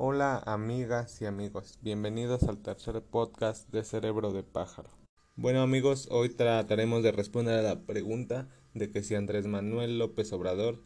Hola amigas y amigos, bienvenidos al tercer podcast de Cerebro de Pájaro. Bueno amigos, hoy trataremos de responder a la pregunta de que si Andrés Manuel López Obrador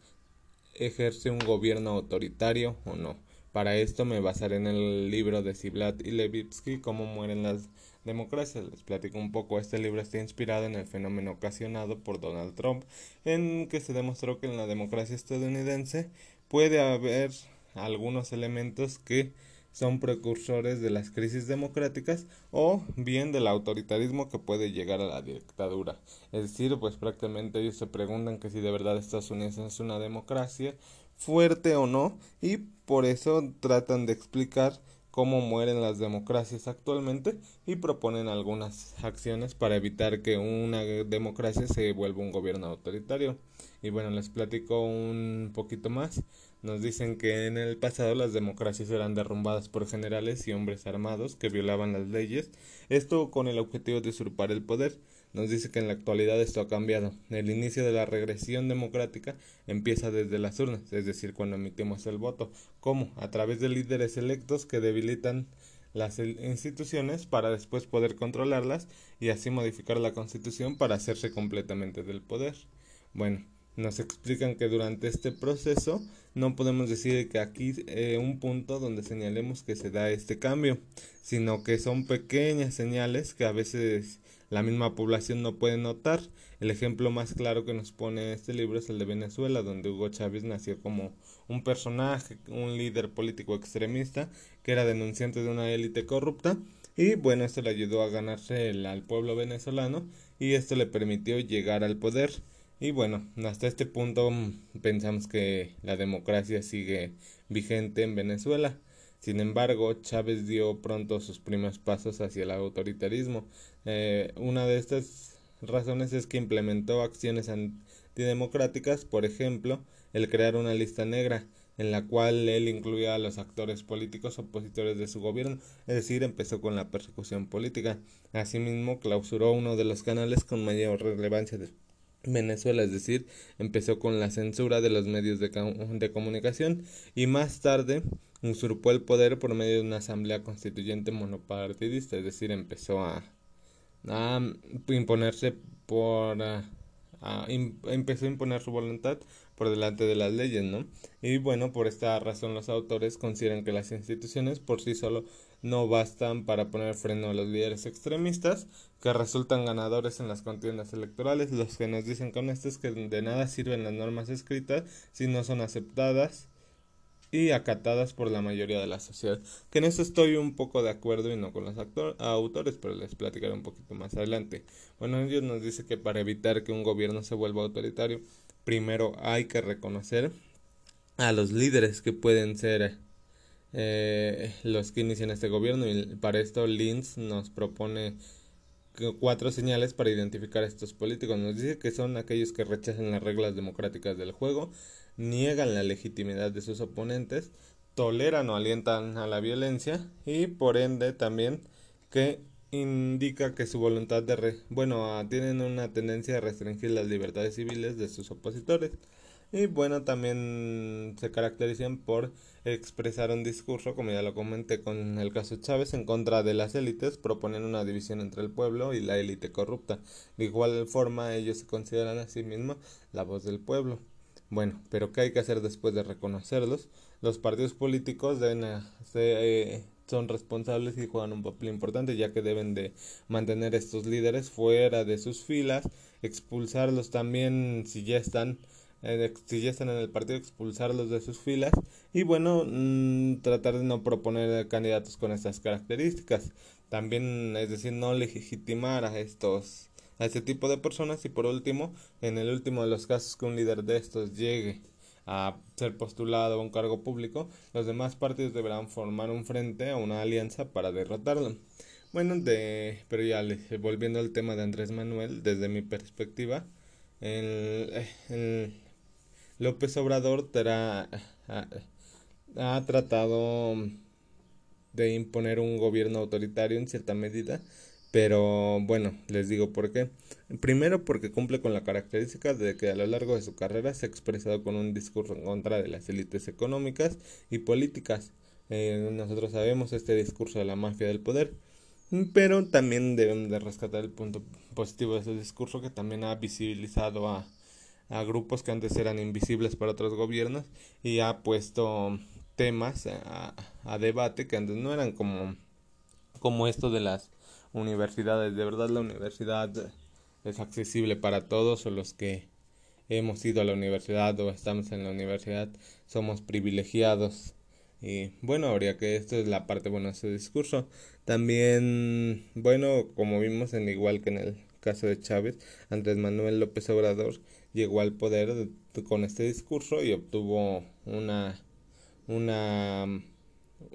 ejerce un gobierno autoritario o no. Para esto me basaré en el libro de Ziblatt y Levitsky, Cómo mueren las democracias. Les platico un poco. Este libro está inspirado en el fenómeno ocasionado por Donald Trump, en que se demostró que en la democracia estadounidense puede haber algunos elementos que son precursores de las crisis democráticas o bien del autoritarismo que puede llegar a la dictadura. Es decir, pues prácticamente ellos se preguntan que si de verdad Estados Unidos es una democracia fuerte o no y por eso tratan de explicar cómo mueren las democracias actualmente y proponen algunas acciones para evitar que una democracia se vuelva un gobierno autoritario. Y bueno, les platico un poquito más. Nos dicen que en el pasado las democracias eran derrumbadas por generales y hombres armados que violaban las leyes, esto con el objetivo de usurpar el poder. Nos dice que en la actualidad esto ha cambiado. El inicio de la regresión democrática empieza desde las urnas, es decir, cuando emitimos el voto. ¿Cómo? A través de líderes electos que debilitan las instituciones para después poder controlarlas y así modificar la constitución para hacerse completamente del poder. Bueno, nos explican que durante este proceso no podemos decir que aquí eh, un punto donde señalemos que se da este cambio, sino que son pequeñas señales que a veces la misma población no puede notar. El ejemplo más claro que nos pone este libro es el de Venezuela, donde Hugo Chávez nació como un personaje, un líder político extremista, que era denunciante de una élite corrupta, y bueno, esto le ayudó a ganarse al pueblo venezolano y esto le permitió llegar al poder. Y bueno, hasta este punto mm, pensamos que la democracia sigue vigente en Venezuela. Sin embargo, Chávez dio pronto sus primeros pasos hacia el autoritarismo. Eh, una de estas razones es que implementó acciones antidemocráticas, por ejemplo, el crear una lista negra en la cual él incluía a los actores políticos opositores de su gobierno, es decir, empezó con la persecución política. Asimismo, clausuró uno de los canales con mayor relevancia de Venezuela, es decir, empezó con la censura de los medios de, comunicación y más tarde usurpó el poder por medio de una asamblea constituyente monopartidista, es decir, empezó a, a imponerse por a, empezó a imponer su voluntad por delante de las leyes, ¿no? Y bueno, por esta razón los autores consideran que las instituciones por sí solo no bastan para poner freno a los líderes extremistas que resultan ganadores en las contiendas electorales. Los que nos dicen con esto es que de nada sirven las normas escritas si no son aceptadas y acatadas por la mayoría de la sociedad. Que en eso estoy un poco de acuerdo y no con los autores, pero les platicaré un poquito más adelante. Bueno, ellos nos dicen que para evitar que un gobierno se vuelva autoritario, primero hay que reconocer a los líderes que pueden ser eh, los que inician este gobierno y para esto Linz nos propone cuatro señales para identificar a estos políticos. Nos dice que son aquellos que rechazan las reglas democráticas del juego, niegan la legitimidad de sus oponentes, toleran o alientan a la violencia y por ende también que indica que su voluntad de re bueno tienen una tendencia a restringir las libertades civiles de sus opositores y bueno también se caracterizan por expresar un discurso como ya lo comenté con el caso Chávez en contra de las élites proponen una división entre el pueblo y la élite corrupta. De igual forma ellos se consideran a sí mismos la voz del pueblo. Bueno pero qué hay que hacer después de reconocerlos los partidos políticos deben eh, son responsables y juegan un papel importante ya que deben de mantener estos líderes fuera de sus filas, expulsarlos también si ya están eh, ya están en el partido expulsarlos de sus filas y bueno mm, tratar de no proponer candidatos con estas características también es decir no legitimar a estos a este tipo de personas y por último en el último de los casos que un líder de estos llegue a ser postulado a un cargo público, los demás partidos deberán formar un frente o una alianza para derrotarlo. Bueno, de, pero ya volviendo al tema de Andrés Manuel, desde mi perspectiva, el, López Obrador ha tratado de imponer un gobierno autoritario en cierta medida, pero bueno, les digo por qué. Primero porque cumple con la característica de que a lo largo de su carrera se ha expresado con un discurso en contra de las élites económicas y políticas. Eh, nosotros sabemos este discurso de la mafia del poder, pero también debemos de rescatar el punto positivo de ese discurso que también ha visibilizado a, a grupos que antes eran invisibles para otros gobiernos y ha puesto temas a, debate que antes no eran como, como esto de las universidades. De verdad la universidad es accesible para todos o los que hemos ido a la universidad o estamos en la universidad somos privilegiados. Y bueno, habría que esto es la parte buena de ese discurso. También, bueno, como vimos en igual que en el caso de Chávez, Andrés Manuel López Obrador llegó al poder con este discurso y obtuvo una una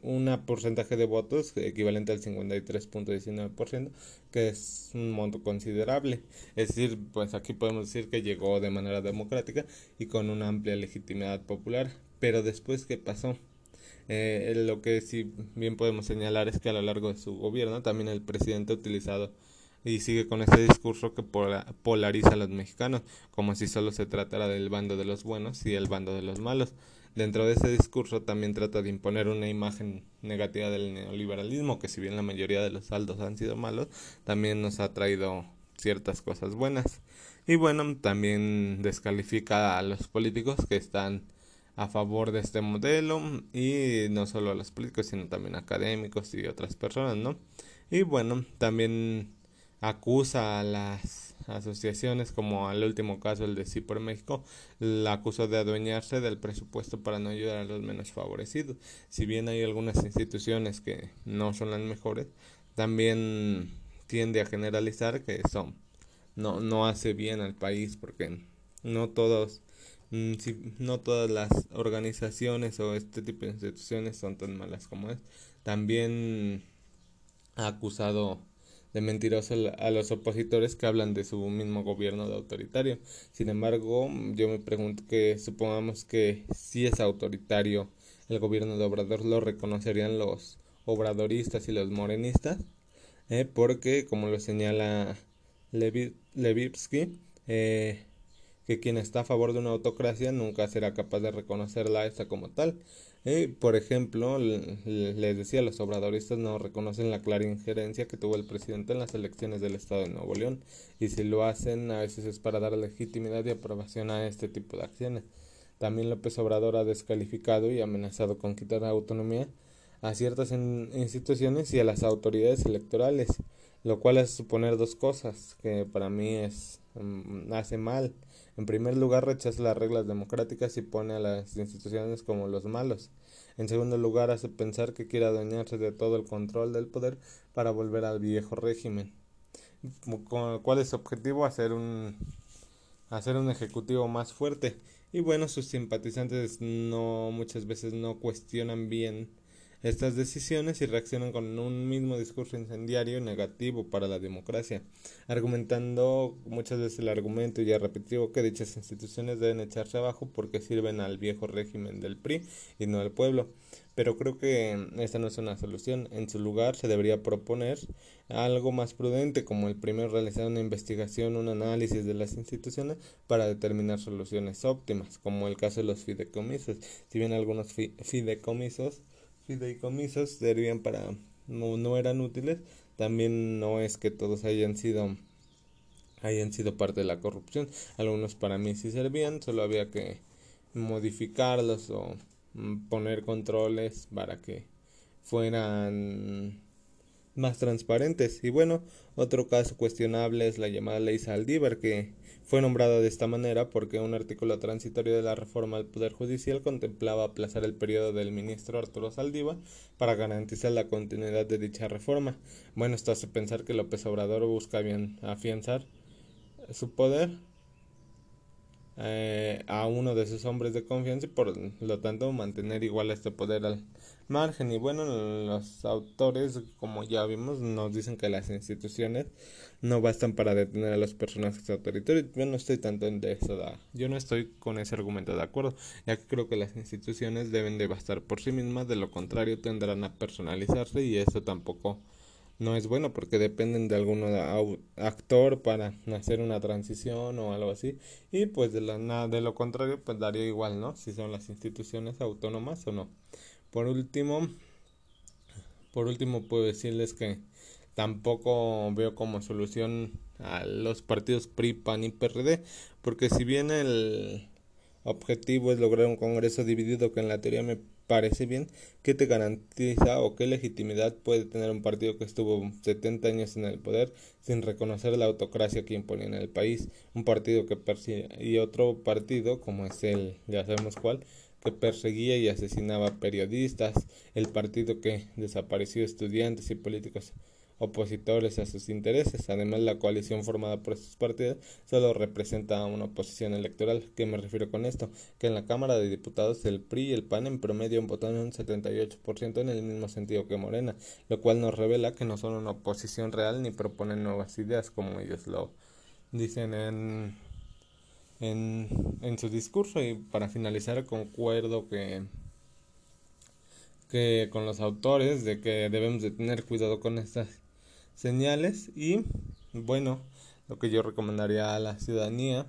un porcentaje de votos equivalente al 53.19%, que es un monto considerable. Es decir, pues aquí podemos decir que llegó de manera democrática y con una amplia legitimidad popular. Pero después, ¿qué pasó? Eh, lo que sí bien podemos señalar es que a lo largo de su gobierno también el presidente ha utilizado y sigue con ese discurso que polariza a los mexicanos, como si solo se tratara del bando de los buenos y el bando de los malos. Dentro de ese discurso también trata de imponer una imagen negativa del neoliberalismo, que si bien la mayoría de los saldos han sido malos, también nos ha traído ciertas cosas buenas. Y bueno, también descalifica a los políticos que están a favor de este modelo y no solo a los políticos, sino también académicos y otras personas, ¿no? Y bueno, también acusa a las asociaciones, como al último caso el de Sí México, la acusó de adueñarse del presupuesto para no ayudar a los menos favorecidos. Si bien hay algunas instituciones que no son las mejores, también tiende a generalizar que eso no, no hace bien al país porque no todos mm, no todas las organizaciones o este tipo de instituciones son tan malas como es. También ha acusado de mentiroso a los opositores que hablan de su mismo gobierno de autoritario. Sin embargo, yo me pregunto que supongamos que si es autoritario el gobierno de Obrador, lo reconocerían los obradoristas y los morenistas, eh, porque como lo señala Levi Levitsky, eh, que quien está a favor de una autocracia nunca será capaz de reconocerla esta como tal. Por ejemplo, les decía, los obradoristas no reconocen la clara injerencia que tuvo el presidente en las elecciones del Estado de Nuevo León y si lo hacen a veces es para dar legitimidad y aprobación a este tipo de acciones. También López Obrador ha descalificado y amenazado con quitar autonomía a ciertas instituciones y a las autoridades electorales, lo cual es suponer dos cosas que para mí es mm, hace mal en primer lugar, rechaza las reglas democráticas y pone a las instituciones como los malos. En segundo lugar, hace pensar que quiere adueñarse de todo el control del poder para volver al viejo régimen. ¿Cuál es su objetivo? Hacer un, hacer un ejecutivo más fuerte. Y bueno, sus simpatizantes no muchas veces no cuestionan bien estas decisiones y reaccionan con un mismo discurso incendiario negativo para la democracia, argumentando muchas veces el argumento ya repetido que dichas instituciones deben echarse abajo porque sirven al viejo régimen del PRI y no al pueblo. Pero creo que esta no es una solución. En su lugar se debería proponer algo más prudente, como el primero realizar una investigación, un análisis de las instituciones para determinar soluciones óptimas, como el caso de los fideicomisos. Si bien algunos fideicomisos fideicomisos servían para no, no eran útiles también no es que todos hayan sido hayan sido parte de la corrupción algunos para mí sí servían solo había que modificarlos o mm, poner controles para que fueran más transparentes. Y bueno, otro caso cuestionable es la llamada ley Saldívar, que fue nombrada de esta manera porque un artículo transitorio de la reforma al Poder Judicial contemplaba aplazar el periodo del ministro Arturo Saldívar para garantizar la continuidad de dicha reforma. Bueno, esto hace pensar que López Obrador busca bien afianzar su poder eh, a uno de sus hombres de confianza y por lo tanto mantener igual este poder al margen. Y bueno, los autores, como ya vimos, nos dicen que las instituciones no bastan para detener a los personajes autoritarios. Yo no estoy tanto en eso, yo no estoy con ese argumento de acuerdo, ya que creo que las instituciones deben de bastar por sí mismas, de lo contrario tendrán a personalizarse y eso tampoco no es bueno porque dependen de algún actor para hacer una transición o algo así. Y pues de, la, de lo contrario pues daría igual no si son las instituciones autónomas o no. Por último Por último, puedo decirles que tampoco veo como solución a los partidos PRI, PAN y PRD, porque si bien el objetivo es lograr un Congreso dividido que en la teoría me parece bien, ¿qué te garantiza o qué legitimidad puede tener un partido que estuvo 70 años en el poder sin reconocer la autocracia que imponía en el país? Un partido que persigue y otro partido, como es el, ya sabemos cuál, que perseguía y asesinaba periodistas, el partido que desapareció estudiantes y políticos opositores a sus intereses. Además, la coalición formada por estos partidos solo representa una oposición electoral. ¿Qué me refiero con esto? Que en la Cámara de Diputados el PRI y el PAN en promedio votaron un 78% en el mismo sentido que Morena, lo cual nos revela que no son una oposición real ni proponen nuevas ideas como ellos lo dicen en, en, en su discurso. Y para finalizar, concuerdo que que con los autores de que debemos de tener cuidado con estas señales y bueno, lo que yo recomendaría a la ciudadanía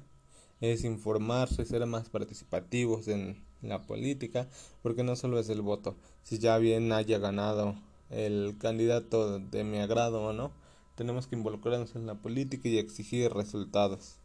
es informarse, ser más participativos en la política, porque no solo es el voto, si ya bien haya ganado el candidato de mi agrado o no, tenemos que involucrarnos en la política y exigir resultados.